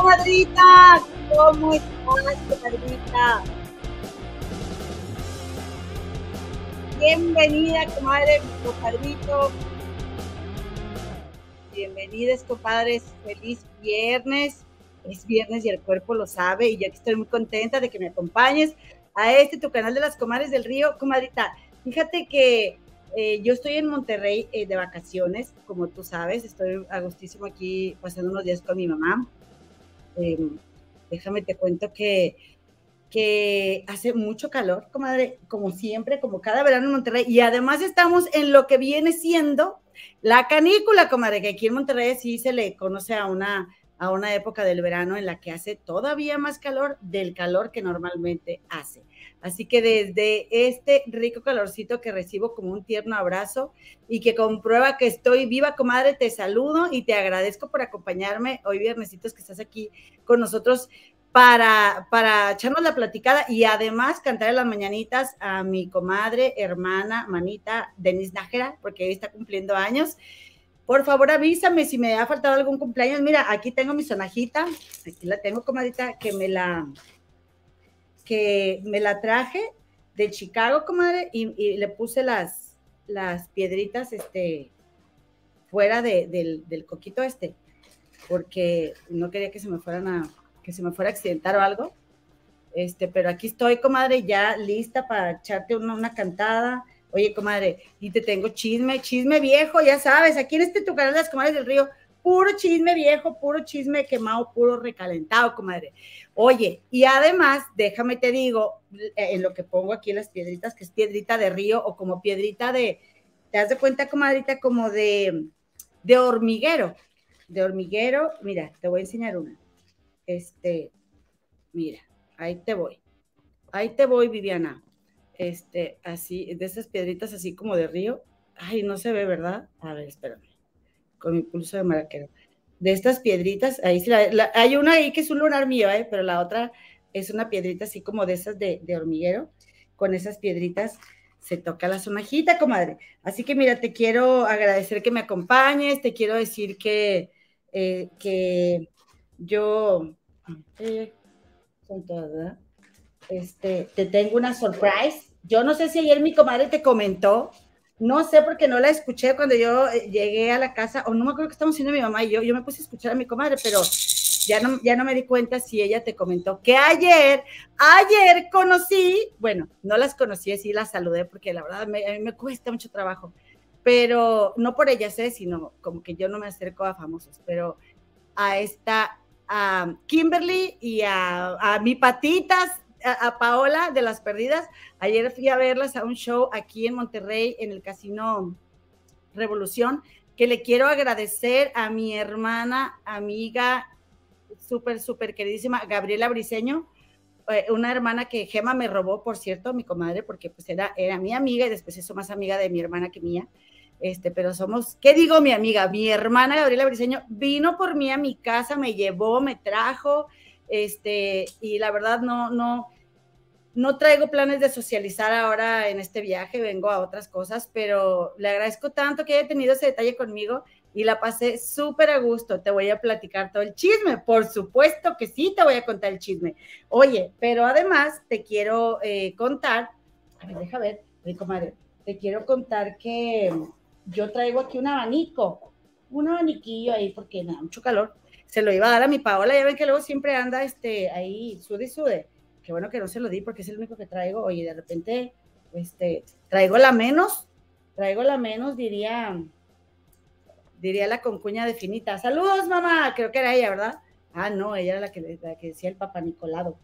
¡Hey, comadrita! ¿Cómo estás, comadrita? Bienvenida, comadre, compadrito. Bienvenidos, compadres. Feliz viernes. Es viernes y el cuerpo lo sabe. Y yo aquí estoy muy contenta de que me acompañes a este tu canal de las comadres del río. Comadrita, fíjate que eh, yo estoy en Monterrey eh, de vacaciones, como tú sabes. Estoy agustísimo aquí pasando unos días con mi mamá. Em, déjame te cuento que que hace mucho calor, comadre, como siempre, como cada verano en Monterrey, y además estamos en lo que viene siendo la canícula, comadre, que aquí en Monterrey sí se le conoce a una, a una época del verano en la que hace todavía más calor del calor que normalmente hace. Así que desde este rico calorcito que recibo como un tierno abrazo y que comprueba que estoy viva, comadre, te saludo y te agradezco por acompañarme hoy viernesitos que estás aquí con nosotros para, para echarnos la platicada y además cantar las mañanitas a mi comadre, hermana, manita, Denise Nájera, porque hoy está cumpliendo años. Por favor, avísame si me ha faltado algún cumpleaños. Mira, aquí tengo mi sonajita, aquí la tengo, comadita, que me la, que me la traje de Chicago, comadre, y, le puse las, las piedritas, este, fuera del, del coquito este, porque no quería que se me fueran a, que se me fuera a accidentar o algo. Este, pero aquí estoy, comadre, ya lista para echarte una, una cantada. Oye, comadre, y te tengo chisme, chisme viejo, ya sabes, aquí en este tu canal de las comadres del río, puro chisme viejo, puro chisme quemado, puro recalentado, comadre. Oye, y además, déjame te digo, eh, en lo que pongo aquí las piedritas, que es piedrita de río o como piedrita de, te das de cuenta, comadrita, como de, de hormiguero, de hormiguero, mira, te voy a enseñar una. Este, mira, ahí te voy. Ahí te voy, Viviana. Este, así, de esas piedritas así como de río. Ay, no se ve, ¿verdad? A ver, espérame. Con mi pulso de maraquero. De estas piedritas, ahí sí hay una ahí que es un lunar mío, ¿eh? pero la otra es una piedrita así como de esas de, hormiguero. Con esas piedritas se toca la sonajita, comadre. Así que mira, te quiero agradecer que me acompañes, te quiero decir que, eh, que yo son todas, Este, te tengo una surprise. Yo no sé si ayer mi comadre te comentó, no sé porque no la escuché cuando yo eh, llegué a la casa, o no me acuerdo que estamos haciendo mi mamá y yo, yo me puse a escuchar a mi comadre, pero ya no, ya no me di cuenta si ella te comentó que ayer, ayer conocí, bueno, no las conocí, sí las saludé porque la verdad me, a mí me cuesta mucho trabajo, pero no por ellas, ¿eh? sino como que yo no me acerco a famosos, pero a esta a Kimberly y a, mi patitas, a, Paola de las Perdidas. Ayer fui a verlas a un show aquí en Monterrey, en el Casino Revolución, que le quiero agradecer a mi hermana, amiga, súper, súper queridísima, Gabriela Briseño, eh, una hermana que Gema me robó, por cierto, mi comadre, porque pues era, era mi amiga y después hizo más amiga de mi hermana que mía este, pero somos, ¿qué digo mi amiga? Mi hermana Gabriela Briseño vino por mí a mi casa, me llevó, me trajo, este, y la verdad no, no, no traigo planes de socializar ahora en este viaje, vengo a otras cosas, pero le agradezco tanto que haya tenido ese detalle conmigo y la pasé súper a gusto. Te voy a platicar todo el chisme, por supuesto que sí, te voy a contar el chisme. Oye, pero además te quiero eh, contar, a ver, deja ver, te quiero contar que yo traigo aquí un abanico, un abaniquillo ahí porque me da mucho calor. Se lo iba a dar a mi Paola, ya ven que luego siempre anda este, ahí, sude y sude. Qué bueno que no se lo di porque es el único que traigo. Oye, de repente, este, traigo la menos, traigo la menos, diría, diría la concuña de finita. Saludos, mamá, creo que era ella, ¿verdad? Ah, no, ella era la que, la que decía el papá Nicolado.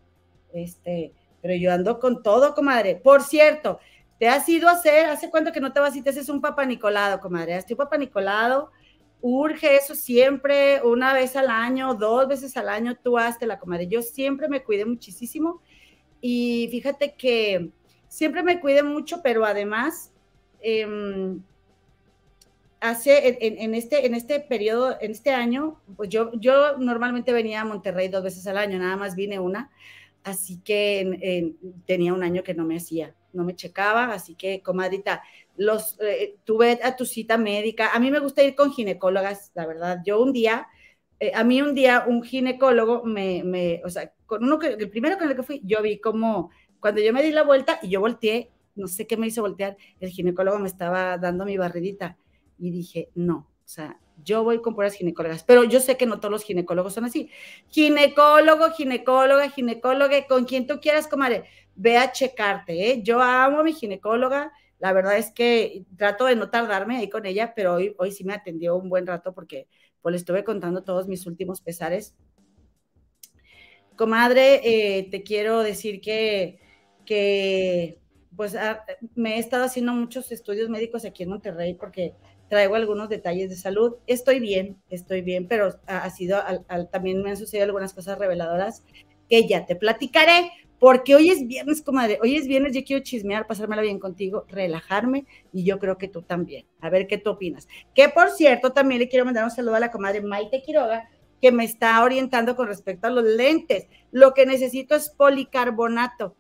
Este, pero yo ando con todo, comadre. Por cierto, ¿Te has ido a hacer? ¿Hace cuánto que no te vas y te haces un papá Nicolado, comadre? Estoy papá Nicolado. Urge eso siempre, una vez al año, dos veces al año, tú hazte la comadre. Yo siempre me cuidé muchísimo y fíjate que siempre me cuidé mucho, pero además, em, hace en, este, en este periodo, en este año, pues yo, yo normalmente venía a Monterrey dos veces al año, nada más vine una, así que tenía un año que no me hacía no me checaba, así que, comadrita, los, eh, tuve a tu cita médica. A mí me gusta ir con ginecólogas, la verdad. Yo un día eh, a mí un día un ginecólogo me, me, o sea, con uno que, el primero con el que fui, yo vi como cuando yo me di la vuelta y yo volteé, no sé qué me hizo voltear, el ginecólogo me estaba dando mi barridita y dije, no, o sea, yo voy con puras ginecólogas, pero yo sé que no todos los ginecólogos son así. Ginecólogo, ginecóloga, ginecóloga, con quien tú quieras, comadre, ve a checarte, ¿eh? Yo amo a mi ginecóloga, la verdad es que trato de no tardarme ahí con ella, pero hoy, hoy sí me atendió un buen rato porque pues le estuve contando todos mis últimos pesares. Comadre, eh, te quiero decir que, que pues ah, me he estado haciendo muchos estudios médicos aquí en Monterrey porque traigo algunos detalles de salud. Estoy bien, estoy bien, pero ha, sido, también me han sucedido algunas cosas reveladoras que ya te platicaré, porque hoy es viernes, comadre, hoy es viernes, yo quiero chismear, pasármela bien contigo, relajarme, y yo creo que tú también. A ver qué tú opinas. Que por cierto, también le quiero mandar un saludo a la comadre Maite Quiroga, que me está orientando con respecto a los lentes. Lo que necesito es policarbonato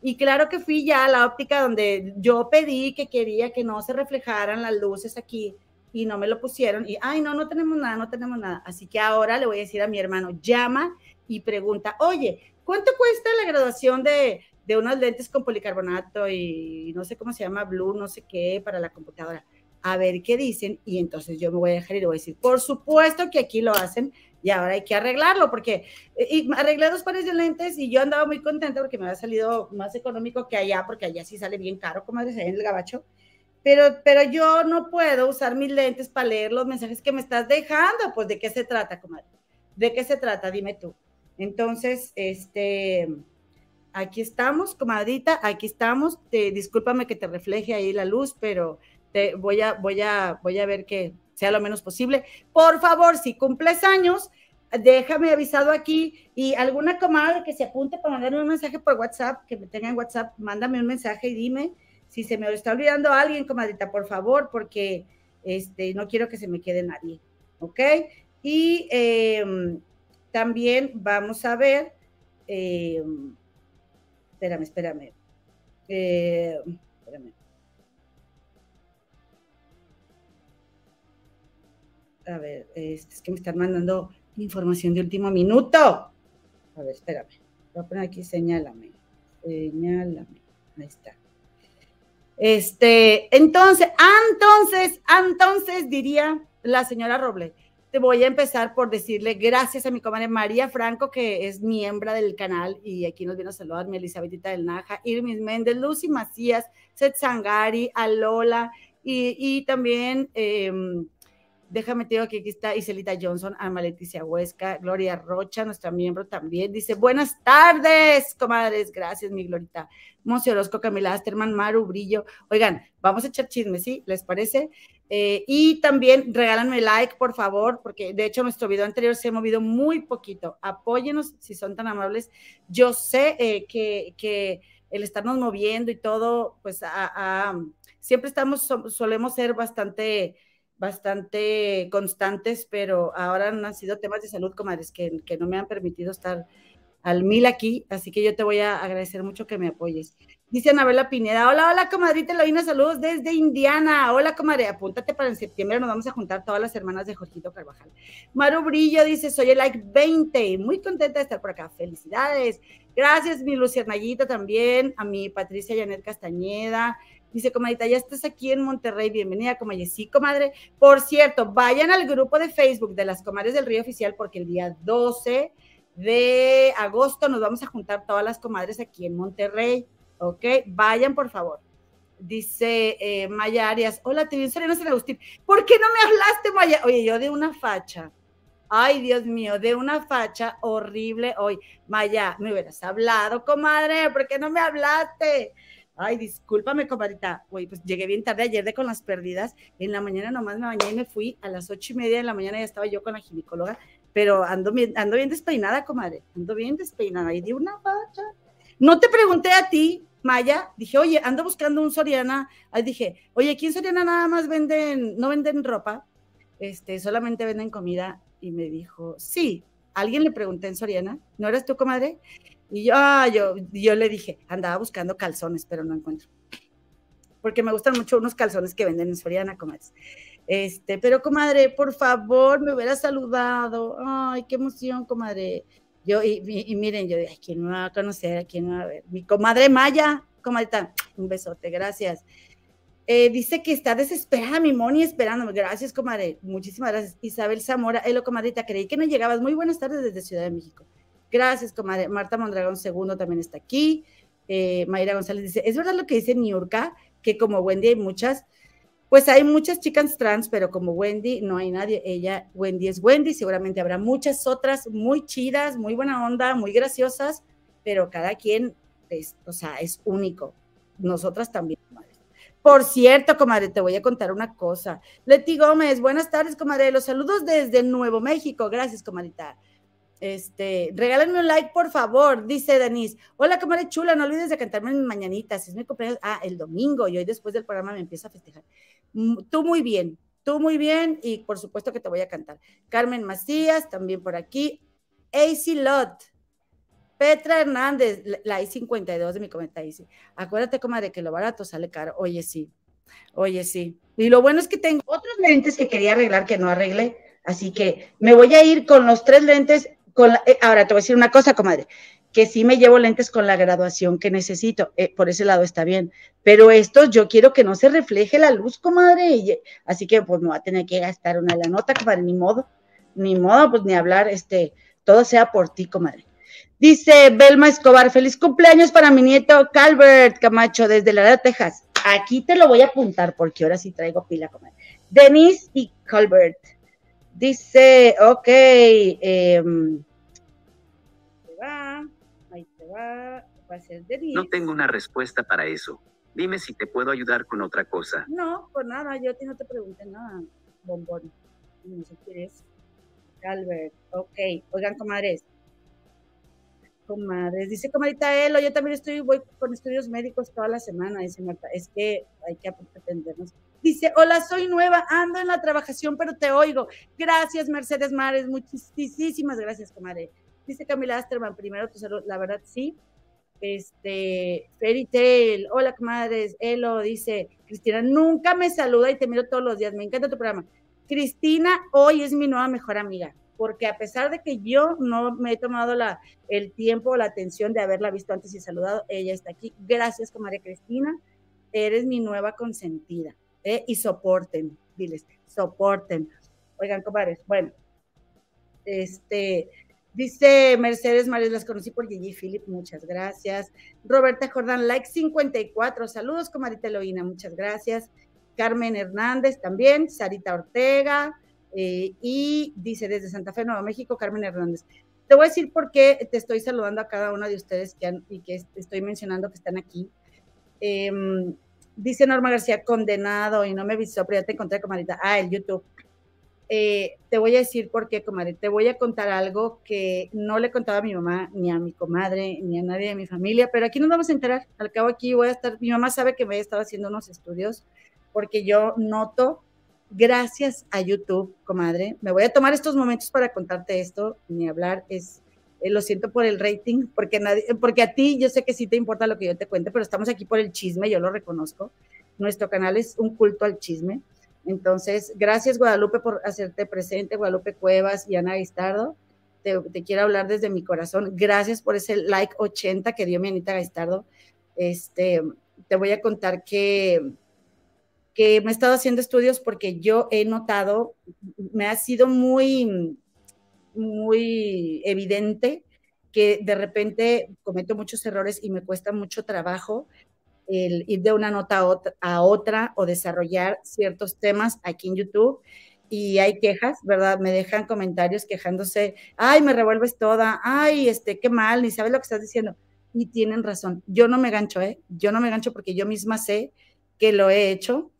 y claro que fui ya a la óptica donde yo pedí que quería que no se reflejaran las luces aquí y no me lo pusieron. Y, ay, no, no tenemos nada, no tenemos nada. Así que ahora le voy a decir a mi hermano, llama y pregunta, oye, ¿cuánto cuesta la graduación de, de unos lentes con policarbonato y no sé cómo se llama, blue, no sé qué, para la computadora? A ver qué dicen y entonces yo me voy a dejar y le voy a decir, por supuesto que aquí lo hacen y ahora hay que arreglarlo porque eh, y arreglé dos pares de lentes y yo andaba muy contenta porque me había salido más económico que allá porque allá sí sale bien caro como allá en el gabacho. Pero pero yo no puedo usar mis lentes para leer los mensajes que me estás dejando. Pues de qué se trata comadre de qué se trata dime tú entonces este aquí estamos comadrita aquí estamos te, discúlpame que te refleje ahí la luz pero te voy a voy a voy a ver que sea lo menos posible. Por favor, si cumples años, déjame avisado aquí y alguna comadre que se apunte para mandarme un mensaje por WhatsApp, que me tenga en WhatsApp, mándame un mensaje y dime si se me está olvidando alguien, comadrita, por favor, porque este, no quiero que se me quede nadie, ¿ok? Y em, también vamos a ver, em, espérame, espérame, eh, espérame. a ver, es, que me están mandando información de último minuto. A ver, espérame. Voy a poner aquí, señálame. Señálame. Ahí está. Este, entonces, entonces, entonces diría la señora Roble, te voy a empezar por decirle gracias a mi comadre María Franco, que es miembro del canal, y aquí nos viene a saludarme Elizabetita del Naja, Irmis Méndez, Lucy Macías, Seth Sangari, Alola, y, y también eh, Déjame te digo que aquí está Iselita Johnson, Alma Leticia Huesca, Gloria Rocha, nuestra miembro también. Dice, buenas tardes, comadres. Gracias, mi Glorita. Monse Orozco, Camila Asterman, Maru Brillo. Oigan, vamos a echar chisme, ¿sí? ¿Les parece? Eh, y también regálanme like, por favor, porque de hecho nuestro video anterior se ha movido muy poquito. Apóyenos si son tan amables. Yo sé eh, que, que, el estarnos moviendo y todo, pues siempre estamos, solemos ser bastante bastante constantes, pero ahora han sido temas de salud, comadres, que, que no me han permitido estar al mil aquí, así que yo te voy a agradecer mucho que me apoyes. Dice Anabela Pineda, hola, hola, comadrita Eloína, saludos desde Indiana. Hola, comadre, apúntate para en septiembre, nos vamos a juntar todas las hermanas de Jorgito Carvajal. Maru Brillo dice, soy el like 20, muy contenta de estar por acá, felicidades. Gracias, mi Luciernayita también, a mi Patricia Janet Castañeda, Dice, comadita, ya estás aquí en Monterrey, bienvenida, comadre. Sí, comadre. Por cierto, vayan al grupo de Facebook de las comadres del Río Oficial porque el día 12 de agosto nos vamos a juntar todas las comadres aquí en Monterrey, ¿ok? Vayan, por favor. Dice eh, Maya Arias, hola, en Serena San Agustín. ¿Por qué no me hablaste, Maya? Oye, yo de una facha. Ay, Dios mío, de una facha horrible hoy. Maya, me hubieras hablado, comadre, ¿por qué no me hablaste? Ay, discúlpame, comadita. Güey, pues llegué bien tarde ayer de con las pérdidas. En la mañana nomás me bañé y me fui. A las ocho y media de la mañana ya estaba yo con la ginecóloga. Pero ando bien, ando bien despeinada, comadre. Ando bien despeinada. Y di una facha. No te pregunté a ti, Maya. Dije, oye, ando buscando un Soriana. Ahí dije, oye, aquí en Soriana nada más venden, no venden ropa. Este, solamente venden comida. Y me dijo, sí. ¿Alguien le pregunté en Soriana? ¿No eres tú, comadre? Y yo, ah, yo, yo le dije, andaba buscando calzones, pero no encuentro. Porque me gustan mucho unos calzones que venden en Soriana, comadres. Este, pero comadre, por favor, me hubiera saludado. Ay, qué emoción, comadre. Yo, y, miren, yo dije, ¿a quién me va a conocer? ¿A quién me va a ver? Mi comadre Maya, comadre, un besote, gracias. Eh, dice que está desesperada mi Moni esperándome. Gracias, comadre. Muchísimas gracias. Isabel Zamora, Elo, comadrita, creí que no llegabas. Muy buenas tardes desde Ciudad de México. Gracias, comadre. Marta Mondragón II también está aquí. Eh, Mayra González dice, ¿es verdad lo que dice Niurka? Que como Wendy hay muchas. Pues hay muchas chicas trans, pero como Wendy no hay nadie. Ella, Wendy es Wendy, seguramente habrá muchas otras muy chidas, muy buena onda, muy graciosas, pero cada quien es, o sea, es único. Nosotras también, Por cierto, comadre, te voy a contar una cosa. Leti Gómez, buenas tardes, comadre. Los saludos desde Nuevo México. Gracias, comadita. Este, regálenme un like, por favor, dice Denise. Hola, comadre chula, no olvides de cantarme en mañanitas. Es mi cumpleaños. Ah, el domingo, y hoy después del programa me empiezo a festejar. Mm, tú muy bien, tú muy bien, y por supuesto que te voy a cantar. Carmen Macías, también por aquí. AC Lot. Petra Hernández, la I-52 de mi comentario dice, acuérdate, comadre, que lo barato sale caro. Oye, sí, oye, sí. Y lo bueno es que tengo otros lentes que quería arreglar que no arreglé, así que me voy a ir con los tres lentes eh, ahora te voy a decir una cosa, comadre, que sí me llevo lentes con la graduación que necesito, eh, por ese lado está bien, pero estos yo quiero que no se refleje la luz, comadre, así que pues me voy a tener que gastar una la nota, comadre, ni modo, ni modo, pues ni hablar, este, todo sea por ti, comadre. Dice Belma Escobar, feliz cumpleaños para mi nieto Calvert Camacho desde la de Texas. Aquí te lo voy a apuntar porque ahora sí traigo pila, comadre. Denise y Calvert. Dice, ok, eh, No tengo una respuesta para eso. Dime si te puedo ayudar con otra cosa. No, por nada, yo a ti no te pregunté nada, bombón. No sé quién es. Calvert, ok. Oigan, comadres. Comadres, dice comadita Elo, yo también estoy, voy con estudios médicos toda la semana, dice Marta. Es que hay que atendernos. Dice, hola, soy nueva, ando en la trabajación, pero te oigo. Gracias, Mercedes Mares, muchísimas gracias, comadre. Dice Camila Asterman, primero tu salud, la verdad sí. Este, Fairy Tail, hola comadres, Elo dice, Cristina, nunca me saluda y te miro todos los días, me encanta tu programa. Cristina hoy es mi nueva mejor amiga, porque a pesar de que yo no me he tomado la, el tiempo o la atención de haberla visto antes y saludado, ella está aquí. Gracias, comadre Cristina, eres mi nueva consentida. ¿Eh? Y soporten, diles, soporten. Oigan, comadres, bueno, este, Dice Mercedes María, las conocí por Gigi Philip, muchas gracias. Roberta Jordán, like 54, saludos, comadita Eloína, muchas gracias. Carmen Hernández también, Sarita Ortega, eh, y dice desde Santa Fe, Nuevo México, Carmen Hernández. Te voy a decir por qué te estoy saludando a cada uno de ustedes que han, y que estoy mencionando que están aquí. Em, dice Norma García, condenado, y no me visto, pero ya te encontré, comadita. Ah, el YouTube. Eh, te voy a decir por qué, comadre. Te voy a contar algo que no le contaba a mi mamá, ni a mi comadre, ni a nadie de mi familia, pero aquí nos vamos a enterar. Al cabo aquí voy a estar, mi mamá sabe que me he estado haciendo unos estudios porque yo noto, gracias a YouTube, comadre, me voy a tomar estos momentos para contarte esto, ni hablar, es, eh, lo siento por el rating, porque, nadie, porque a ti yo sé que sí te importa lo que yo te cuente, pero estamos aquí por el chisme, yo lo reconozco. Nuestro canal es un culto al chisme. Entonces, gracias Guadalupe por hacerte presente, Guadalupe Cuevas y Ana Gaistardo. Te, quiero hablar desde mi corazón. Gracias por ese like 80 que dio mi Anita Gaistardo. Este, te voy a contar que, que me he estado haciendo estudios porque yo he notado, me ha sido muy, muy evidente que de repente cometo muchos errores y me cuesta mucho trabajo el ir de una nota a otra, o desarrollar ciertos temas aquí en YouTube y hay quejas, ¿verdad? Me dejan comentarios quejándose, ay, me revuelves toda, ay, este, qué mal, ni sabes lo que estás diciendo. Y tienen razón. Yo no me gancho, ¿eh? Yo no me gancho porque yo misma sé que lo he hecho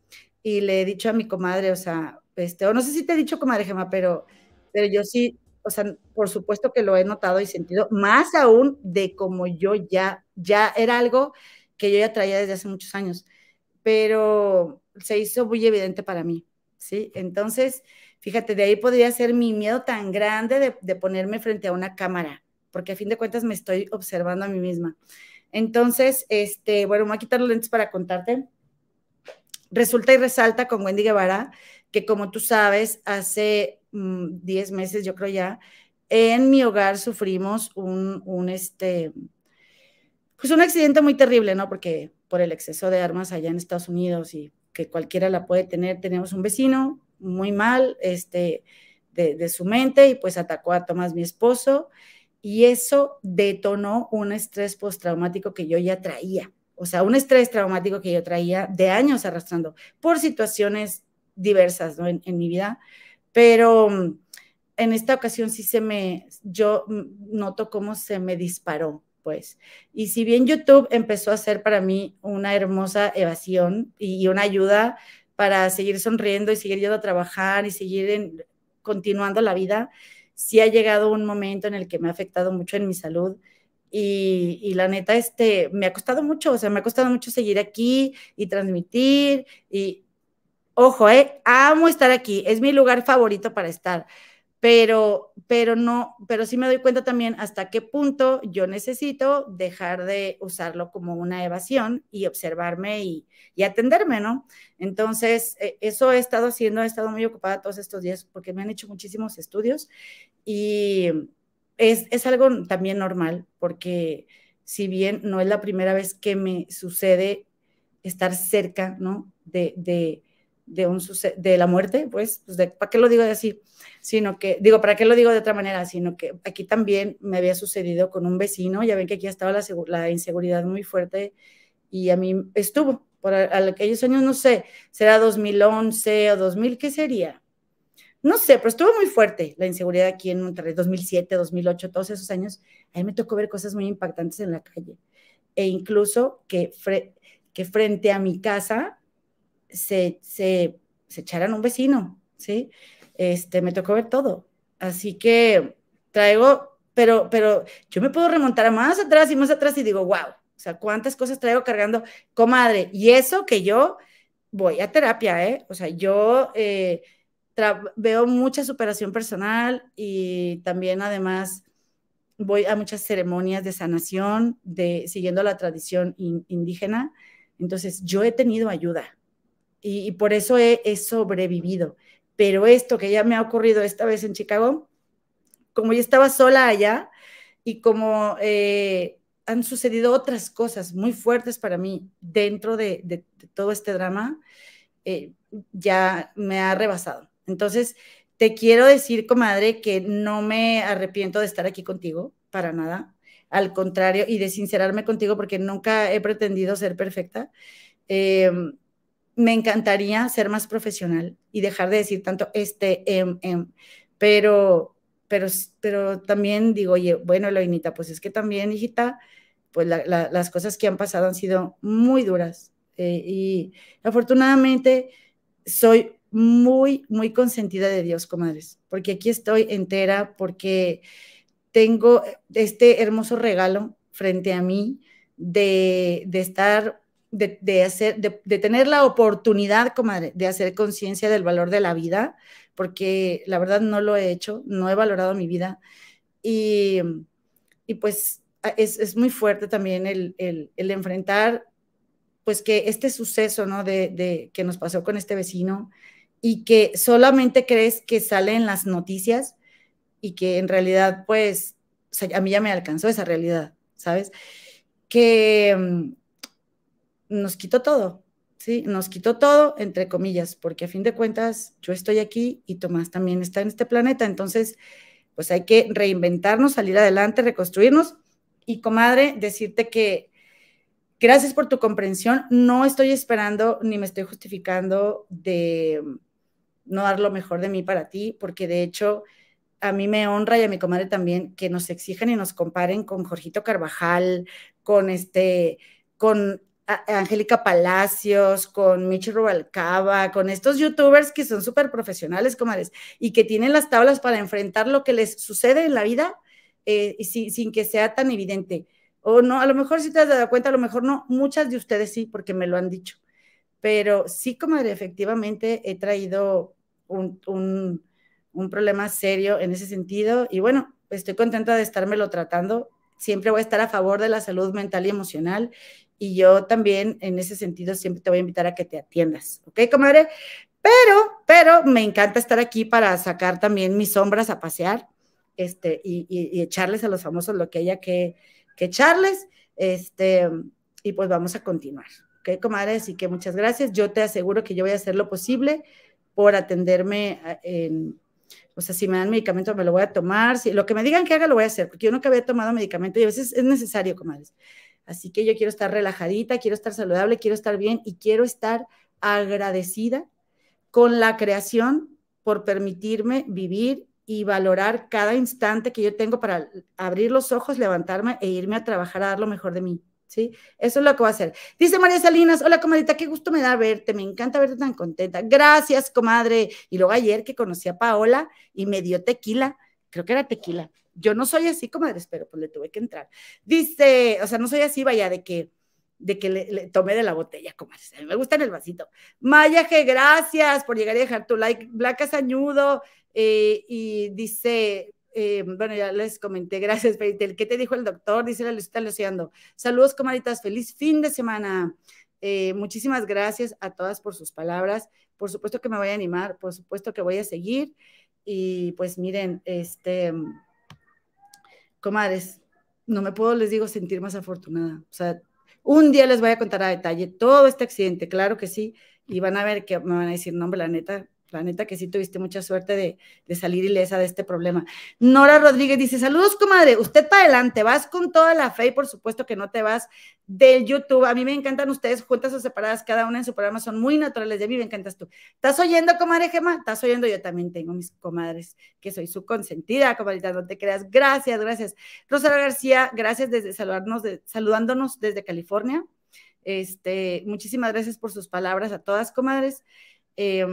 y le he dicho a mi comadre, o sea, este, o no sé si te he dicho comadre Gema, pero, pero yo sí, o sea, por supuesto que lo he notado y sentido, más aún de como yo ya, ya era algo que yo ya traía desde hace muchos años, pero se hizo muy evidente para mí, ¿sí? Entonces, fíjate, de ahí podría ser mi miedo tan grande de, ponerme frente a una cámara, porque a fin de cuentas me estoy observando a mí misma. Entonces, este, bueno, me voy a quitar los lentes para contarte. Resulta y resalta con Wendy Guevara que como tú sabes, hace 10 mm, meses, yo creo ya, en mi hogar sufrimos un, un, este, pues un accidente muy terrible, ¿no? Porque por el exceso de armas allá en Estados Unidos y que cualquiera la puede tener, tenemos un vecino muy mal, este, de, su mente y pues atacó a Tomás, mi esposo, y eso detonó un estrés postraumático que yo ya traía, o sea, un estrés traumático que yo traía de años arrastrando por situaciones diversas ¿no? en, mi vida, pero mm, en esta ocasión sí se me, yo mm, noto cómo se me disparó, pues. Y si bien YouTube empezó a ser para mí una hermosa evasión y una ayuda para seguir sonriendo y seguir yendo a trabajar y seguir continuando la vida, sí ha llegado un momento en el que me ha afectado mucho en mi salud. Y, y, la neta, este, me ha costado mucho, o sea, me ha costado mucho seguir aquí y transmitir. Y ojo, eh, amo estar aquí, es mi lugar favorito para estar pero, pero no, pero sí me doy cuenta también hasta qué punto yo necesito dejar de usarlo como una evasión y observarme y, atenderme, ¿no? Entonces, eh, eso he estado haciendo, he estado muy ocupada todos estos días porque me han hecho muchísimos estudios y es, algo también normal porque si bien no es la primera vez que me sucede estar cerca, ¿no? De, de, un, de la muerte, pues, pues ¿para qué lo digo así? Sino que, digo, ¿para qué lo digo de otra manera? Sino que aquí también me había sucedido con un vecino, ya ven que aquí estaba la, la inseguridad muy fuerte y a mí estuvo, por aquellos años, no sé, será 2011 o 2000, ¿qué sería? No sé, pero estuvo muy fuerte la inseguridad aquí en Monterrey, 2007, 2008, todos esos años. A mí me tocó ver cosas muy impactantes en la calle. E incluso que, que frente a mi casa se, se, echaran un vecino, ¿sí? Este, me tocó ver todo. Así que traigo, pero, pero yo me puedo remontar a más atrás y más atrás y digo, wow, o sea, cuántas cosas traigo cargando, comadre. Y eso que yo voy a terapia, ¿eh? O sea, yo eh, veo mucha superación personal y también además voy a muchas ceremonias de sanación, de siguiendo la tradición indígena. Entonces, yo he tenido ayuda, y, por eso he, sobrevivido. Pero esto que ya me ha ocurrido esta vez en Chicago, como yo estaba sola allá y como eh, han sucedido otras cosas muy fuertes para mí dentro de, todo este drama, eh, ya me ha rebasado. Entonces, te quiero decir, comadre, que no me arrepiento de estar aquí contigo, para nada. Al contrario, y de sincerarme contigo, porque nunca he pretendido ser perfecta. Eh, me encantaría ser más profesional y dejar de decir tanto este, em, em, pero, pero, pero también digo, oye, bueno, Eloinita, pues es que también, hijita, pues las cosas que han pasado han sido muy duras eh, y afortunadamente soy muy, muy consentida de Dios, comadres, porque aquí estoy entera, porque tengo este hermoso regalo frente a mí de, de estar de, de, tener la oportunidad, comadre, de hacer conciencia del valor de la vida, porque la verdad no lo he hecho, no he valorado mi vida. Y, y pues es, es, muy fuerte también el, el, el, enfrentar, pues que este suceso, ¿no? De, de, que nos pasó con este vecino y que solamente crees que sale en las noticias y que en realidad, pues, a mí ya me alcanzó esa realidad, ¿sabes? Que nos quitó todo, ¿sí? Nos quitó todo, entre comillas, porque a fin de cuentas yo estoy aquí y Tomás también está en este planeta, entonces, pues hay que reinventarnos, salir adelante, reconstruirnos. Y comadre, decirte que gracias por tu comprensión, no estoy esperando ni me estoy justificando de no dar lo mejor de mí para ti, porque de hecho a mí me honra y a mi comadre también que nos exijan y nos comparen con Jorgito Carvajal, con este, con Angélica Palacios, con Michi Rubalcaba, con estos youtubers que son súper profesionales, comadres, y que tienen las tablas para enfrentar lo que les sucede en la vida eh, y sin que sea tan evidente. O no, a lo mejor si te has dado cuenta, a lo mejor no, muchas de ustedes sí, porque me lo han dicho. Pero sí, comadre, efectivamente he traído un, un, un problema serio en ese sentido y bueno, estoy contenta de estármelo tratando. Siempre voy a estar a favor de la salud mental y emocional y yo también en ese sentido siempre te voy a invitar a que te atiendas, ¿ok, comadre? Pero, pero me encanta estar aquí para sacar también mis sombras a pasear este, y, echarles a los famosos lo que haya que, que echarles. Este, y pues vamos a continuar. ¿Ok, comadres? Así que muchas gracias. Yo te aseguro que yo voy a hacer lo posible por atenderme en, o sea, si me dan medicamento me lo voy a tomar, si lo que me digan que haga lo voy a hacer, porque yo nunca había tomado medicamento y a veces es necesario, comadres. Así que yo quiero estar relajadita, quiero estar saludable, quiero estar bien y quiero estar agradecida con la creación por permitirme vivir y valorar cada instante que yo tengo para abrir los ojos, levantarme e irme a trabajar a dar lo mejor de mí. ¿Sí? Eso es lo que voy a hacer. Dice María Salinas, hola comadita, qué gusto me da verte, me encanta verte tan contenta. Gracias, comadre. Y luego ayer que conocí a Paola y me dio tequila, creo que era tequila. Yo no soy así, comadres, pero pues le tuve que entrar. Dice, o sea, no soy así, vaya, de que de que le, tomé de la botella, comadres. A mí me gusta en el vasito. Maya, gracias por llegar y dejar tu like. Blanca Sañudo, eh, y dice, eh, bueno, ya les comenté, gracias. ¿Qué te dijo el doctor? Dice la Lucita Luciando. Saludos, comaditas, feliz fin de semana. Eh, muchísimas gracias a todas por sus palabras. Por supuesto que me voy a animar, por supuesto que voy a seguir. Y pues miren, este, comadres, no me puedo, les digo, sentir más afortunada. O sea, un día les voy a contar a detalle todo este accidente, claro que sí, y van a ver que me van a decir, no, hombre, la neta, la neta que sí tuviste mucha suerte de, de, salir ilesa de este problema. Nora Rodríguez dice, saludos, comadre, usted para adelante, vas con toda la fe y por supuesto que no te vas del YouTube. A mí me encantan ustedes juntas o separadas, cada una en su programa, son muy naturales, de mí me encantas tú. ¿Estás oyendo, comadre Gema? ¿Estás oyendo? Yo también tengo mis comadres, que soy su consentida, comadrita, no te creas. Gracias, gracias. Rosario García, gracias desde saludarnos, de, saludándonos desde California. Este, muchísimas gracias por sus palabras a todas, comadres. Eh,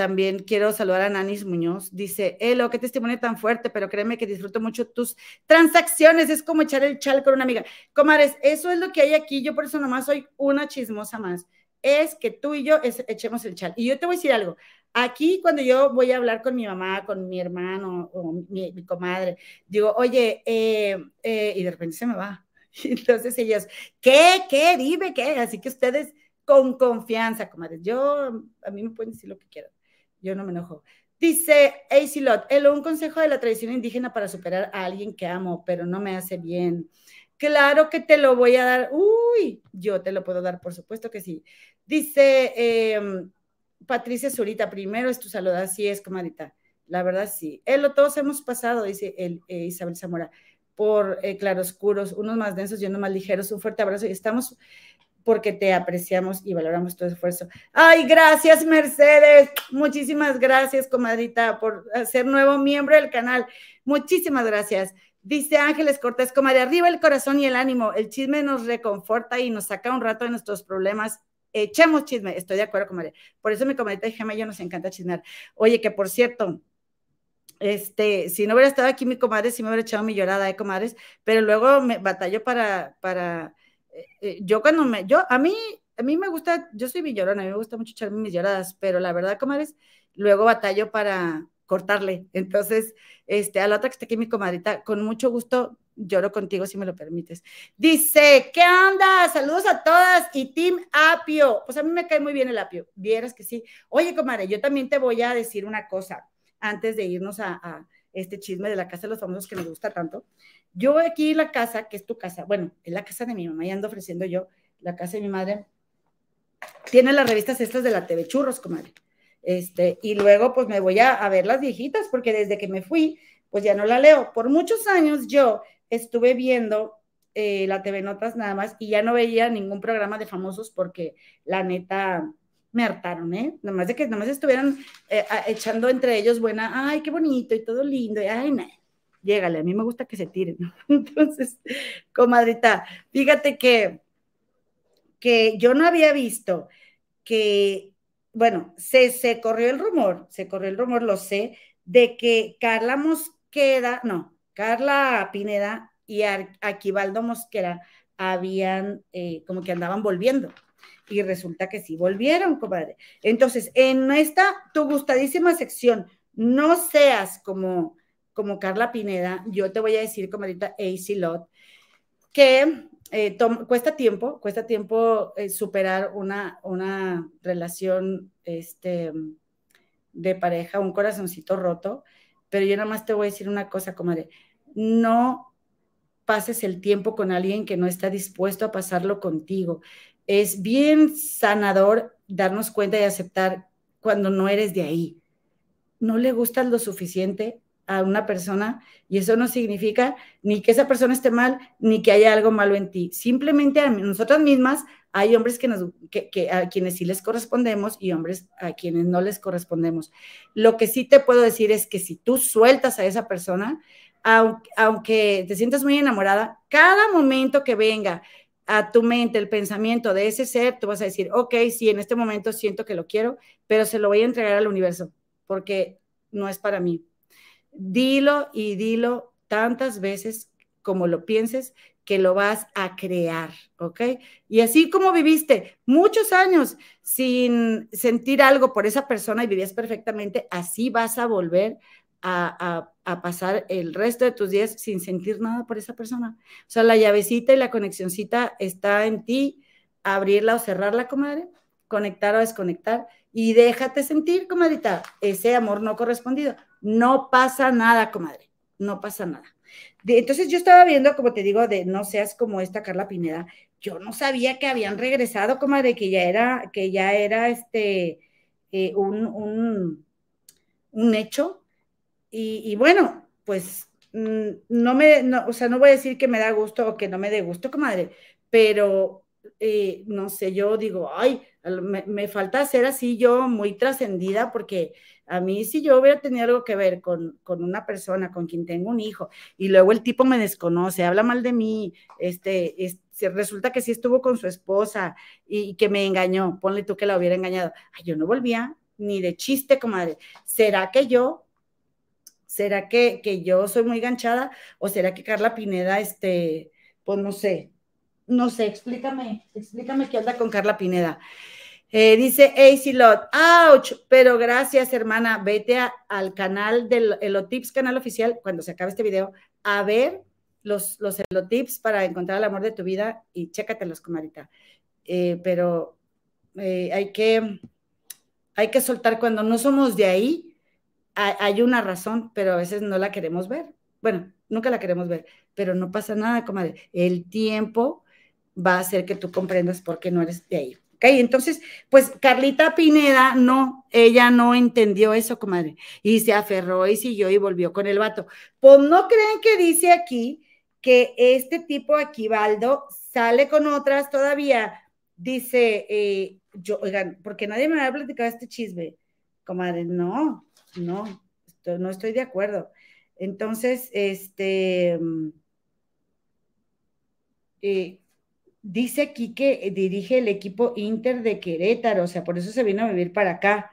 también quiero saludar a Nanis Muñoz. Dice, Elo, qué testimonio tan fuerte, pero créeme que disfruto mucho tus transacciones. Es como echar el chal con una amiga. Comares, eso es lo que hay aquí. Yo por eso nomás soy una chismosa más. Es que tú y yo echemos el chal. Y yo te voy a decir algo. Aquí, cuando yo voy a hablar con mi mamá, con mi hermano o mi, comadre, digo, oye, eh, eh", y de repente se me va. Entonces ellos, ¿qué? ¿Qué? Dime qué. Así que ustedes con confianza, comadres. Yo, a mí me pueden decir lo que quieran. Yo no me enojo. Dice Lot, Elo, un consejo de la tradición indígena para superar a alguien que amo, pero no me hace bien. Claro que te lo voy a dar. Uy, yo te lo puedo dar, por supuesto que sí. Dice em, Patricia Zurita, primero es tu salud, así es, comadita. La verdad, sí. Elo, todos hemos pasado, dice el, eh, Isabel Zamora, por eh, claroscuros, unos más densos y unos más ligeros. Un fuerte abrazo y estamos porque te apreciamos y valoramos tu esfuerzo. Ay, gracias, Mercedes. Muchísimas gracias, comadrita, por ser nuevo miembro del canal. Muchísimas gracias. Dice Ángeles Cortés, comadre, arriba el corazón y el ánimo. El chisme nos reconforta y nos saca un rato de nuestros problemas. Echemos chisme. Estoy de acuerdo, comadre. Por eso mi comadrita y Gemma y yo nos encanta chismear. Oye, que por cierto, este, si no hubiera estado aquí mi comadre, sí me hubiera echado mi llorada, ¿eh, comadres? Pero luego me batallo para, para yo cuando me, yo, a mí, a mí me gusta, yo soy villorona, a mí me gusta mucho echarme mis lloradas, pero la verdad, comadres, luego batallo para cortarle. Entonces, este, a la otra que está aquí mi comadrita, con mucho gusto lloro contigo si me lo permites. Dice, ¿qué onda? Saludos a todas y Team Apio. Pues a mí me cae muy bien el Apio, vieras que sí. Oye, comadre, yo también te voy a decir una cosa antes de irnos a este chisme de la casa de los famosos que me gusta tanto. Yo aquí la casa, que es tu casa, bueno, es la casa de mi mamá y ando ofreciendo yo, la casa de mi madre, tiene las revistas estas de la TV Churros, comadre. Este, y luego pues me voy a, ver las viejitas, porque desde que me fui, pues ya no la leo. Por muchos años yo estuve viendo eh, la TV Notas nada más y ya no veía ningún programa de famosos porque la neta me hartaron, ¿eh? Nomás de que nomás estuvieran eh, echando entre ellos buena, ay, qué bonito y todo lindo, y ay, no llégale, a mí me gusta que se tiren. Entonces, comadrita, fíjate que, que yo no había visto que, bueno, se, se corrió el rumor, se corrió el rumor, lo sé, de que Carla Mosqueda, no, Carla Pineda y Aquivaldo Mosquera habían, eh, como que andaban volviendo. Y resulta que sí volvieron, comadre. Entonces, en esta, tu gustadísima sección, no seas como como Carla Pineda, yo te voy a decir, como ahorita AC Lot, que eh, cuesta tiempo, cuesta tiempo eh, superar una, una relación este, de pareja, un corazoncito roto, pero yo nada más te voy a decir una cosa, comadre, no pases el tiempo con alguien que no está dispuesto a pasarlo contigo. Es bien sanador darnos cuenta y aceptar cuando no eres de ahí. No le gustas lo suficiente a una persona y eso no significa ni que esa persona esté mal ni que haya algo malo en ti. Simplemente a nosotras mismas hay hombres que, nos, que, a quienes sí les correspondemos y hombres a quienes no les correspondemos. Lo que sí te puedo decir es que si tú sueltas a esa persona, aunque, aunque te sientas muy enamorada, cada momento que venga a tu mente el pensamiento de ese ser, tú vas a decir, ok, sí, en este momento siento que lo quiero, pero se lo voy a entregar al universo porque no es para mí. Dilo y dilo tantas veces como lo pienses que lo vas a crear, ¿ok? Y así como viviste muchos años sin sentir algo por esa persona y vivías perfectamente, así vas a volver a, pasar el resto de tus días sin sentir nada por esa persona. O sea, la llavecita y la conexioncita está en ti, abrirla o cerrarla, comadre, conectar o desconectar, y déjate sentir, comadrita, ese amor no correspondido. No pasa nada, comadre, no pasa nada entonces yo estaba viendo, como te digo, de no seas como esta Carla Pineda. Yo no sabía que habían regresado, como de que ya era, que ya era este eh, un, un, hecho. Y, bueno, pues mm, no me, o sea, no voy a decir que me da gusto o que no me dé gusto, comadre, pero eh, no sé, yo digo, ay, me falta ser así yo muy trascendida porque a mí, si yo hubiera tenido algo que ver con, una persona con quien tengo un hijo y luego el tipo me desconoce, habla mal de mí, este, resulta que sí estuvo con su esposa y, que me engañó, ponle tú que la hubiera engañado. yo no volvía ni de chiste, comadre. ¿Será que yo ¿Será que, que, yo soy muy ganchada? ¿O será que Carla Pineda, este, pues no sé, no sé, explícame, explícame qué anda con Carla Pineda. Eh, dice AC Lot, ouch, pero gracias hermana, vete al canal del Elotips, canal oficial, cuando se acabe este video, a ver los, los Elotips para encontrar el amor de tu vida y chécatelos, comadita. Eh, pero eh, hay, que, hay que soltar cuando no somos de ahí, hay, hay una razón, pero a veces no la queremos ver. Bueno, nunca la queremos ver, pero no pasa nada, comadre. El tiempo va a hacer que tú comprendas por qué no eres de ahí. ¿Ok? Entonces, pues Carlita Pineda, no, ella no entendió eso, comadre, y se aferró y siguió y volvió con el vato. Pues no creen que dice aquí que este tipo Aquivaldo sale con otras todavía. Dice, eh, yo, oigan, porque nadie me ha platicado este chisme, comadre, no, no, no estoy de acuerdo. Entonces, este, mm, eh, dice aquí que dirige el equipo Inter de Querétaro, o sea, por eso se vino a vivir para acá.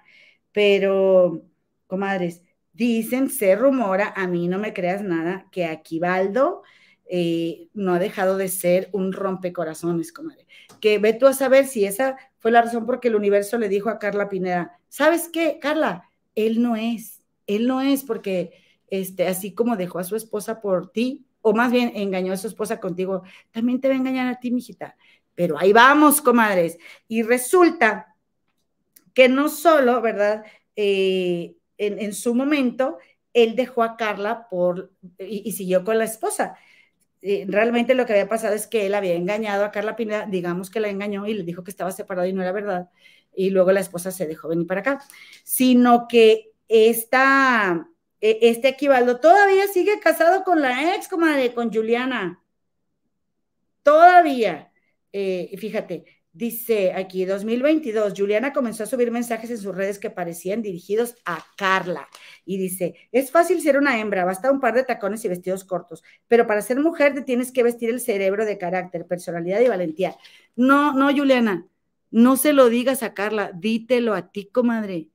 Pero, comadres, dicen, se rumora, a mí no me creas nada, que Aquivaldo eh, no ha dejado de ser un rompecorazones, comadre. Que ve tú a saber si esa fue la razón porque el universo le dijo a Carla Pineda, ¿sabes qué, Carla? Él no es, él no es porque, este, así como dejó a su esposa por ti, o más bien engañó a su esposa contigo, también te va a engañar a ti, mijita. Pero ahí vamos, comadres. Y resulta que no solo, ¿verdad? Eh, en, su momento, él dejó a Carla por, y, siguió con la esposa. Eh, realmente lo que había pasado es que él había engañado a Carla Pineda, digamos que la engañó y le dijo que estaba separado y no era verdad. Y luego la esposa se dejó venir para acá. Sino que esta este Equivaldo todavía sigue casado con la ex, comadre, con Juliana. Todavía. Eh, fíjate, dice aquí 2022, Juliana comenzó a subir mensajes en sus redes que parecían dirigidos a Carla. Y dice, es fácil ser una hembra, basta un par de tacones y vestidos cortos, pero para ser mujer te tienes que vestir el cerebro de carácter, personalidad y valentía. No, no, Juliana, no se lo digas a Carla, dítelo a ti, comadre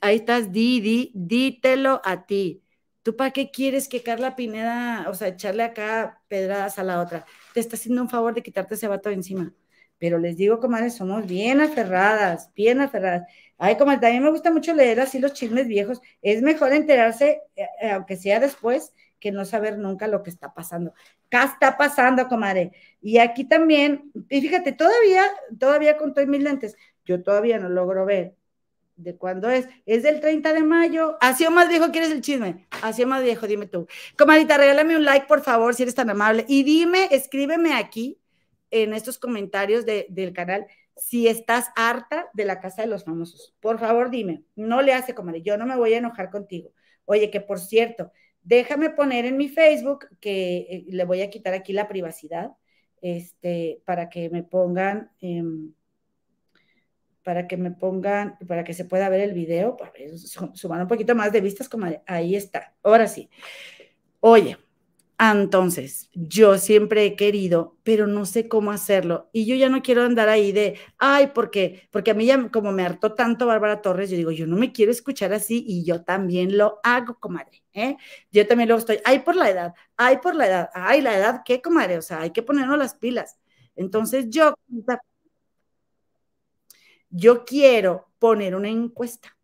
ahí estás, di, di, dítelo a ti. ¿Tú para qué quieres que Carla Pineda, o sea, echarle acá pedradas a la otra? Te está haciendo un favor de quitarte ese vato de encima. Pero les digo, comadres, somos bien aferradas, bien aferradas. Ay, como también me gusta mucho leer así los chismes viejos. Es mejor enterarse, eh, eh, aunque sea después, que no saber nunca lo que está pasando. acá está pasando, comadre. Y aquí también, y fíjate, todavía, todavía con todos mis lentes, yo todavía no logro ver de cuándo es. Es del 30 de mayo. Así o más viejo quieres el chisme. Así o más viejo, dime tú. Comadita, regálame un like, por favor, si eres tan amable. Y dime, escríbeme aquí en estos comentarios del canal si estás harta de la casa de los famosos. Por favor, dime. No le hace, comadre. Yo no me voy a enojar contigo. Oye, que por cierto, déjame poner en mi Facebook que eh, le voy a quitar aquí la privacidad, este, para que me pongan, em, para que me pongan, para que se pueda ver el video, para suban un poquito más de vistas, como ahí está. Ahora sí. Oye, entonces, yo siempre he querido, pero no sé cómo hacerlo. Y yo ya no quiero andar ahí de, ay, porque, porque a mí ya como me hartó tanto Bárbara Torres, yo digo, yo no me quiero escuchar así y yo también lo hago, comadre. ¿eh? Yo también luego estoy, ay, por la edad, ay, por la edad, ay, la edad, ¿qué, comadre? O sea, hay que ponernos las pilas. Entonces, yo, yo quiero poner una encuesta.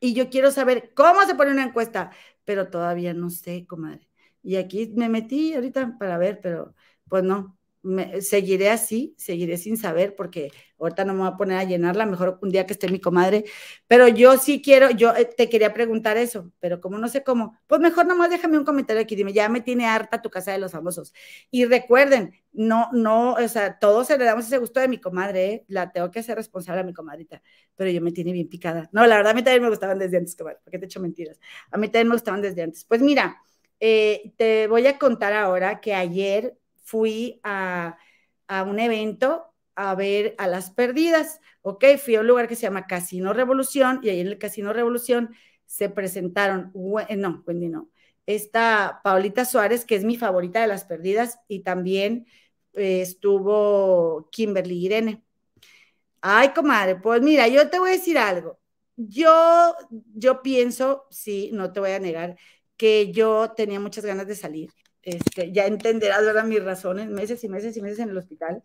Y yo quiero saber cómo se pone una encuesta, pero todavía no sé, comadre y aquí me metí ahorita para ver, pero pues no, me, seguiré así, seguiré sin saber, porque ahorita no me voy a poner a llenarla, mejor un día que esté mi comadre, pero yo sí quiero, yo eh, te quería preguntar eso, pero como no sé cómo, pues mejor nomás déjame un comentario aquí, dime, ya me tiene harta tu casa de los famosos. Y recuerden, no, no, o sea, todos le damos ese gusto de mi comadre, ¿eh? la tengo que hacer responsable a mi comadrita, pero yo me tiene bien picada. No, la verdad, a mí también me gustaban desde antes, comadre, porque te he hecho mentiras. A mí también me gustaban desde antes. Pues mira, eh, te voy a contar ahora que ayer fui a, un evento a ver a las perdidas, ¿ok? Fui a un lugar que se llama Casino Revolución y ahí en el Casino Revolución se presentaron, eh, no, Wendy no, esta Paulita Suárez, que es mi favorita de las perdidas, y también eh, estuvo Kimberly Irene. Ay, comadre, pues mira, yo te voy a decir algo. Yo, yo pienso, sí, no te voy a negar, que yo tenía muchas ganas de salir. Este, ya entenderás, ¿verdad? Mis razones, meses y meses y meses en el hospital.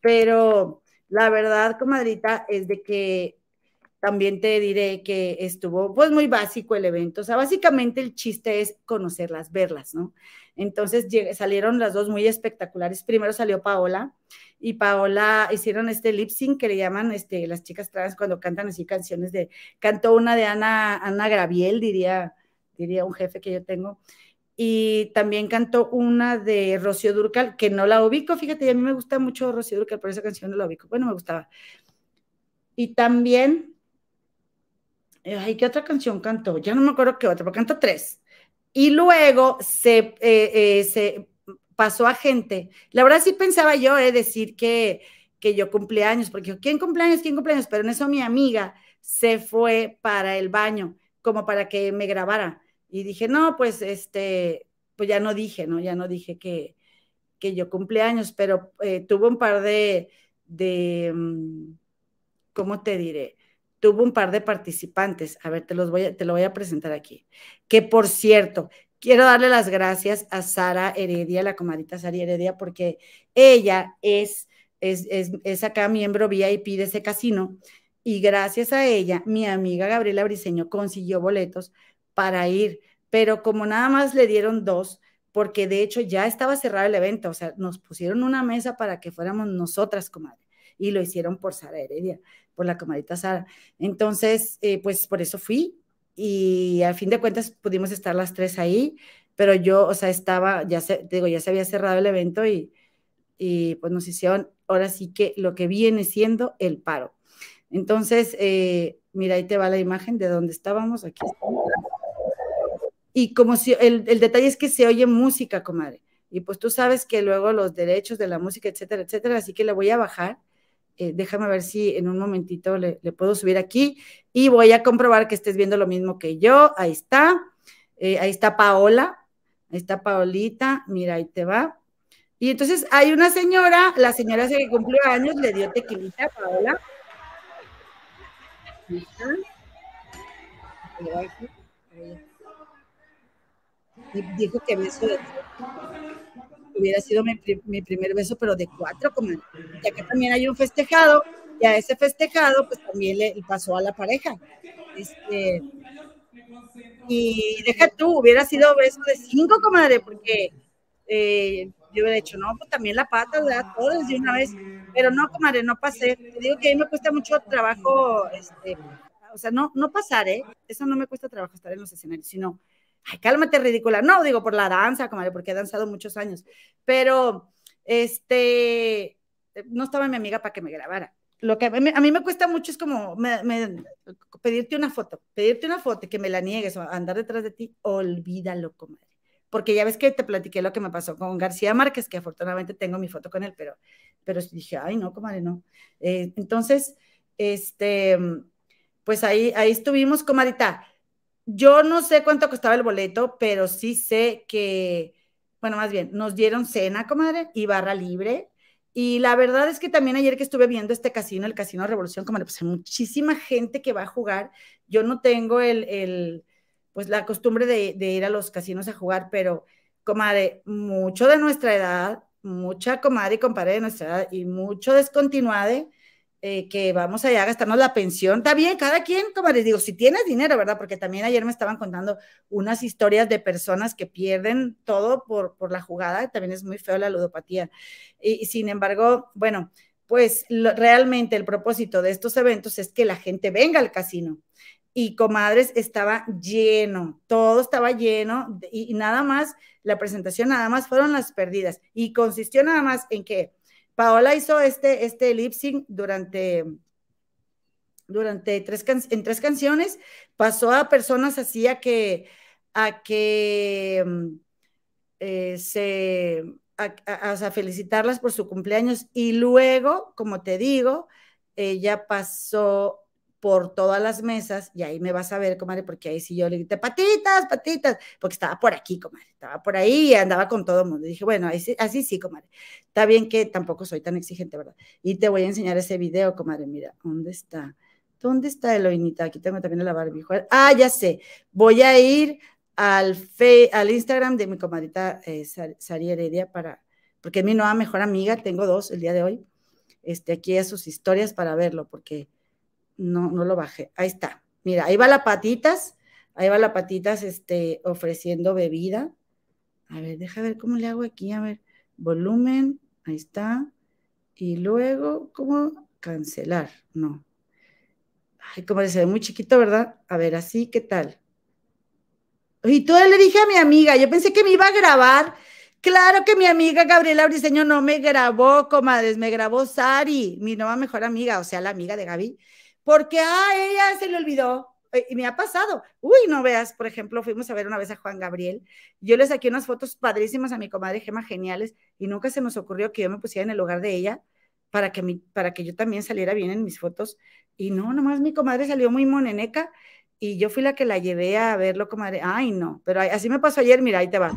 Pero la verdad, comadrita, es de que también te diré que estuvo pues muy básico el evento. O sea, básicamente el chiste es conocerlas, verlas, ¿no? Entonces salieron las dos muy espectaculares. Primero salió Paola y Paola hicieron este lip sync que le llaman este, las chicas trans cuando cantan así canciones de, cantó una de Ana, Ana Graviel, diría diría un jefe que yo tengo. Y también cantó una de Rocío Durcal, que no la ubico, fíjate, a mí me gusta mucho Rocío Durcal, pero esa canción no la ubico. Bueno, me gustaba. Y también, ay, ¿qué otra canción cantó? Ya no me acuerdo qué otra, pero cantó tres. Y luego se, eh, eh, se pasó a gente. La verdad sí pensaba yo eh, decir que, que yo cumpleaños, porque ¿quién cumpleaños? ¿Quién cumpleaños? Pero en eso mi amiga se fue para el baño, como para que me grabara. Y dije, no, pues este, pues ya no dije, ¿no? Ya no dije que, que yo cumpleaños, pero eh, tuvo un par de, de, mm, ¿cómo te diré? Tuvo un par de participantes. A ver, te los voy a, te lo voy a presentar aquí. Que por cierto, quiero darle las gracias a Sara Heredia, la comadita Sara Heredia, porque ella es, es, es, es acá miembro VIP de ese casino. Y gracias a ella, mi amiga Gabriela Briseño consiguió boletos para ir, pero como nada más le dieron dos, porque de hecho ya estaba cerrado el evento, o sea, nos pusieron una mesa para que fuéramos nosotras, comadre, y lo hicieron por Sara Heredia, por la comadita Sara. Entonces, eh, pues por eso fui y al fin de cuentas pudimos estar las tres ahí, pero yo, o sea, estaba, ya se, digo, ya se había cerrado el evento y, y pues nos hicieron ahora sí que lo que viene siendo el paro. Entonces, eh, mira, ahí te va la imagen de donde estábamos, aquí y como si el, detalle es que se oye música, comadre. Y pues tú sabes que luego los derechos de la música, etcétera, etcétera, así que le voy a bajar. Eh, déjame ver si en un momentito le, puedo subir aquí y voy a comprobar que estés viendo lo mismo que yo. Ahí está. Eh, ahí está Paola. Ahí está Paolita. Mira, ahí te va. Y entonces hay una señora, la señora que cumplió años, le dio tequilita a Paola. Ahí. Dijo que beso de hubiera sido mi, primer beso, pero de cuatro, como ya que también hay un festejado, y a ese festejado, pues también le pasó a la pareja. Este, y deja tú, hubiera sido beso de cinco, comadre, porque eh, yo hubiera hecho, no, pues también la pata, ¿verdad? Todos de una vez, pero no, comadre, no pasé. Te digo que a mí me cuesta mucho trabajo, este, o sea, no, no pasar, ¿eh? Eso no me cuesta trabajo estar en los escenarios, sino, ay, cálmate, ridícula. No, digo, por la danza, comadre, porque he danzado muchos años, pero, este, no estaba mi amiga para que me grabara. Lo que a mí, me cuesta mucho es como pedirte una foto, pedirte una foto y que me la niegues o andar detrás de ti, olvídalo, comadre porque ya ves que te platiqué lo que me pasó con García Márquez, que afortunadamente tengo mi foto con él, pero, pero dije, ay, no, comadre, no. Eh, entonces, este, pues ahí, ahí estuvimos, comadita. Yo no sé cuánto costaba el boleto, pero sí sé que, bueno, más bien, nos dieron cena, comadre, y barra libre. Y la verdad es que también ayer que estuve viendo este casino, el Casino Revolución, comadre, pues hay muchísima gente que va a jugar. Yo no tengo el, el pues la costumbre de, ir a los casinos a jugar, pero comadre, mucho de nuestra edad, mucha comadre y compadre de nuestra edad y mucho descontinuade, eh, que vamos allá a gastarnos la pensión. Está bien, cada quien, comadre, digo, si tienes dinero, ¿verdad? Porque también ayer me estaban contando unas historias de personas que pierden todo por, por la jugada, también es muy feo la ludopatía. Y, sin embargo, bueno, pues realmente el propósito de estos eventos es que la gente venga al casino y comadres estaba lleno, todo estaba lleno y, nada más, la presentación nada más fueron las perdidas y consistió nada más en que Paola hizo este, este lip sync durante, durante tres, en tres canciones, pasó a personas así a que, a que mm, eh, se, a felicitarlas por su cumpleaños. Y luego, como te digo, ella pasó por todas las mesas y ahí me vas a ver, comadre, porque ahí sí yo le grité, patitas, patitas, porque estaba por aquí, comadre, estaba por ahí y andaba con todo el mundo. dije, bueno, así sí, comadre. Está bien que tampoco soy tan exigente, ¿verdad? Y te voy a enseñar ese video, comadre, mira, ¿dónde está? ¿Dónde está Eloinita? Aquí tengo también la Barbie. Ah, ya sé. Voy a ir al, fe, al Instagram de mi comadrita eh, Sari Heredia para, porque es mi nueva mejor amiga, tengo dos el día de hoy. Este, aquí a sus historias para verlo, porque no, no lo bajé. Ahí está. Mira, ahí va la patitas, ahí va la patitas, este, ofreciendo bebida. A ver, deja ver cómo le hago aquí, a ver, volumen, ahí está. Y luego, ¿cómo cancelar? No. Ay, como se ve muy chiquito, ¿verdad? A ver, así, ¿qué tal? Y todo le dije a mi amiga, yo pensé que me iba a grabar. Claro que mi amiga Gabriela Briseño no me grabó, comadres, me grabó Sari, mi nueva mejor amiga, o sea, la amiga de Gaby porque a ella se le olvidó. Eh, y me ha pasado. Uy, no veas, por ejemplo, fuimos a ver una vez a Juan Gabriel. Yo le saqué unas fotos padrísimas a mi comadre Gema, geniales, y nunca se nos ocurrió que yo me pusiera en el lugar de ella para que, mi, para que yo también saliera bien en mis fotos. Y no, nomás mi comadre salió muy moneneca y yo fui la que la llevé a verlo, comadre. Ay, no, pero así me pasó ayer, mira, ahí te va.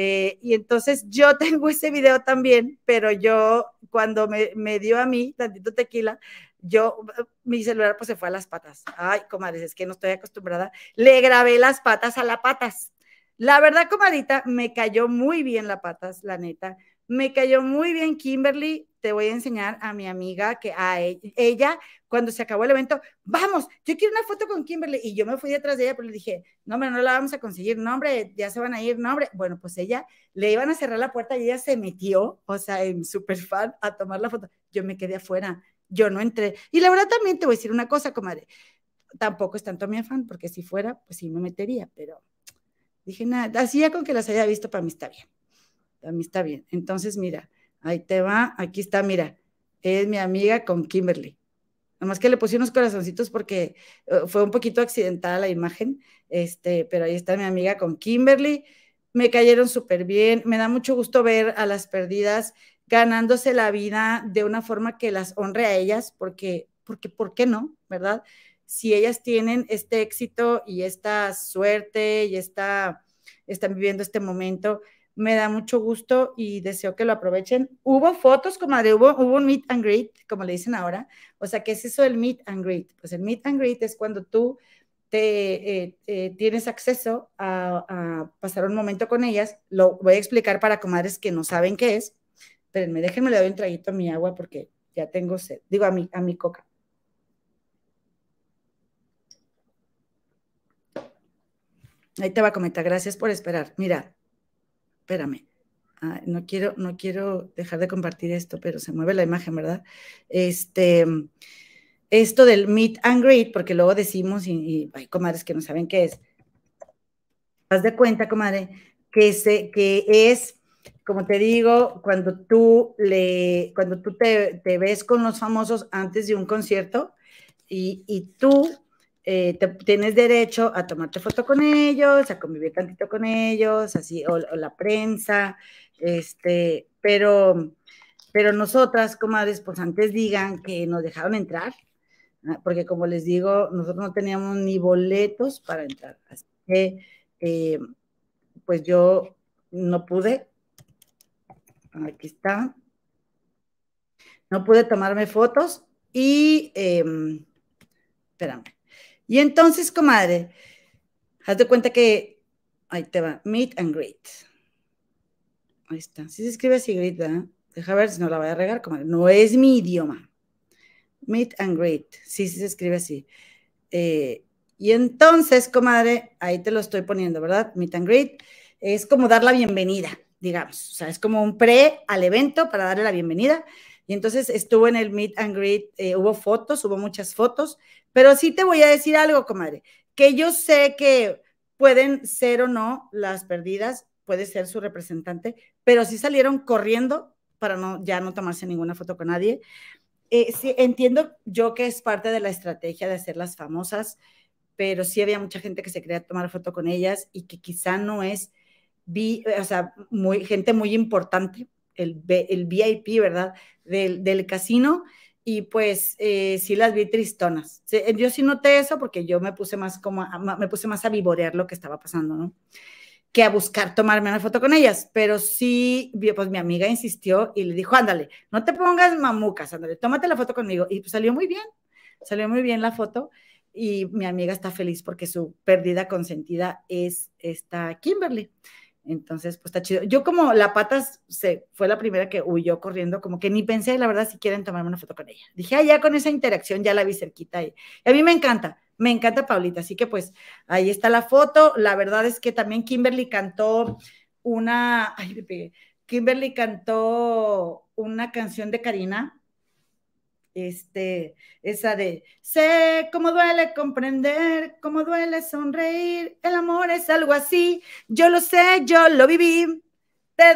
Eh, y entonces yo tengo ese video también, pero yo cuando me, me dio a mí tantito tequila, yo, mi celular pues se fue a las patas. Ay, comadres, es que no estoy acostumbrada. Le grabé las patas a las patas. La verdad, comadita, me cayó muy bien la patas, la neta. Me cayó muy bien Kimberly. Te voy a enseñar a mi amiga que a e, ella, cuando se acabó el evento, vamos, yo quiero una foto con Kimberly. Y yo me fui detrás de ella, pero le dije, no, hombre, no la vamos a conseguir, no, hombre, ya se van a ir, no, hombre. Bueno, pues ella le iban a cerrar la puerta y ella se metió, o sea, en super fan, a tomar la foto. Yo me quedé afuera yo no entré. Y la verdad también te voy a decir una cosa, comadre, tampoco es tanto mi afán, porque si fuera, pues sí me metería, pero dije, nada, así ya con que las haya visto, para mí está bien, para mí está bien. Entonces, mira, ahí te va, aquí está, mira, es mi amiga con Kimberly. Nomás que le puse unos corazoncitos porque eh, fue un poquito accidentada la imagen, este, pero ahí está mi amiga con Kimberly. Me cayeron súper bien, me da mucho gusto ver a las perdidas ganándose la vida de una forma que las honre a ellas, porque, porque, ¿por qué no? ¿Verdad? Si ellas tienen este éxito y esta suerte y esta, están viviendo este momento, me da mucho gusto y deseo que lo aprovechen. Hubo fotos, comadre, hubo, hubo un meet and greet, como le dicen ahora. O sea, ¿qué es eso del meet and greet? Pues el meet and greet es cuando tú te eh, eh, tienes acceso a, pasar un momento con ellas. Lo voy a explicar para comadres que no saben qué es. Espérenme, déjenme le doy un traguito a mi agua porque ya tengo sed. Digo, a mi, a mi coca. Ahí te va a comentar, gracias por esperar. Mira, espérame. no quiero, no quiero dejar de compartir esto, pero se mueve la imagen, ¿verdad? Este, esto del meet and greet, porque luego decimos, y, hay comadres que no saben qué es. Haz de cuenta, comadre, que, se, que es, como te digo, cuando tú, le, cuando tú te, te ves con los famosos antes de un concierto y, y tú eh, tienes derecho a tomarte foto con ellos, a convivir tantito con ellos, así, o, la prensa, este, pero, pero nosotras, comadres, pues antes digan que nos dejaron entrar, porque como les digo, nosotros no teníamos ni boletos para entrar, así que, eh, pues yo no pude, aquí está, no pude tomarme fotos y, eh, espérame, y entonces, comadre, haz de cuenta que, ahí te va, meet and greet. Ahí está. Si se escribe así, greet, ¿verdad? Deja ver si no la voy a regar, comadre. No es mi idioma. Meet and greet. Sí, sí se escribe así. Eh, y entonces, comadre, ahí te lo estoy poniendo, ¿verdad? Meet and greet. Es como dar la bienvenida, digamos. O sea, es como un pre al evento para darle la bienvenida. Y entonces estuvo en el meet and greet, eh, hubo fotos, hubo muchas fotos, pero sí te voy a decir algo, comadre, que yo sé que pueden ser o no las perdidas, puede ser su representante, pero sí salieron corriendo para no, ya no tomarse ninguna foto con nadie. Eh, sí, entiendo yo que es parte de la estrategia de hacerlas famosas, pero sí había mucha gente que se quería tomar foto con ellas y que quizá no es, vi, o sea, muy, gente muy importante, el, VIP, ¿verdad? Del casino y pues eh, sí las vi tristonas. Yo sí noté eso porque yo me puse más como, me puse más a vivorear lo que estaba pasando, ¿no? Que a buscar tomarme una foto con ellas, pero sí, pues mi amiga insistió y le dijo, ándale, no te pongas mamucas, ándale, tómate la foto conmigo. Y pues salió muy bien, salió muy bien la foto y mi amiga está feliz porque su pérdida consentida es esta Kimberly. Entonces, pues está chido. Yo como la patas se, fue la primera que huyó corriendo, como que ni pensé, la verdad, si quieren tomarme una foto con ella. Dije, ah, ya con esa interacción ya la vi cerquita. Y, a mí me encanta, me encanta Paulita. Así que pues ahí está la foto. La verdad es que también Kimberly cantó una, ay, pegué. Kimberly cantó una canción de Karina, este, esa de, sé cómo duele comprender, cómo duele sonreír, el amor es algo así, yo lo sé, yo lo viví, te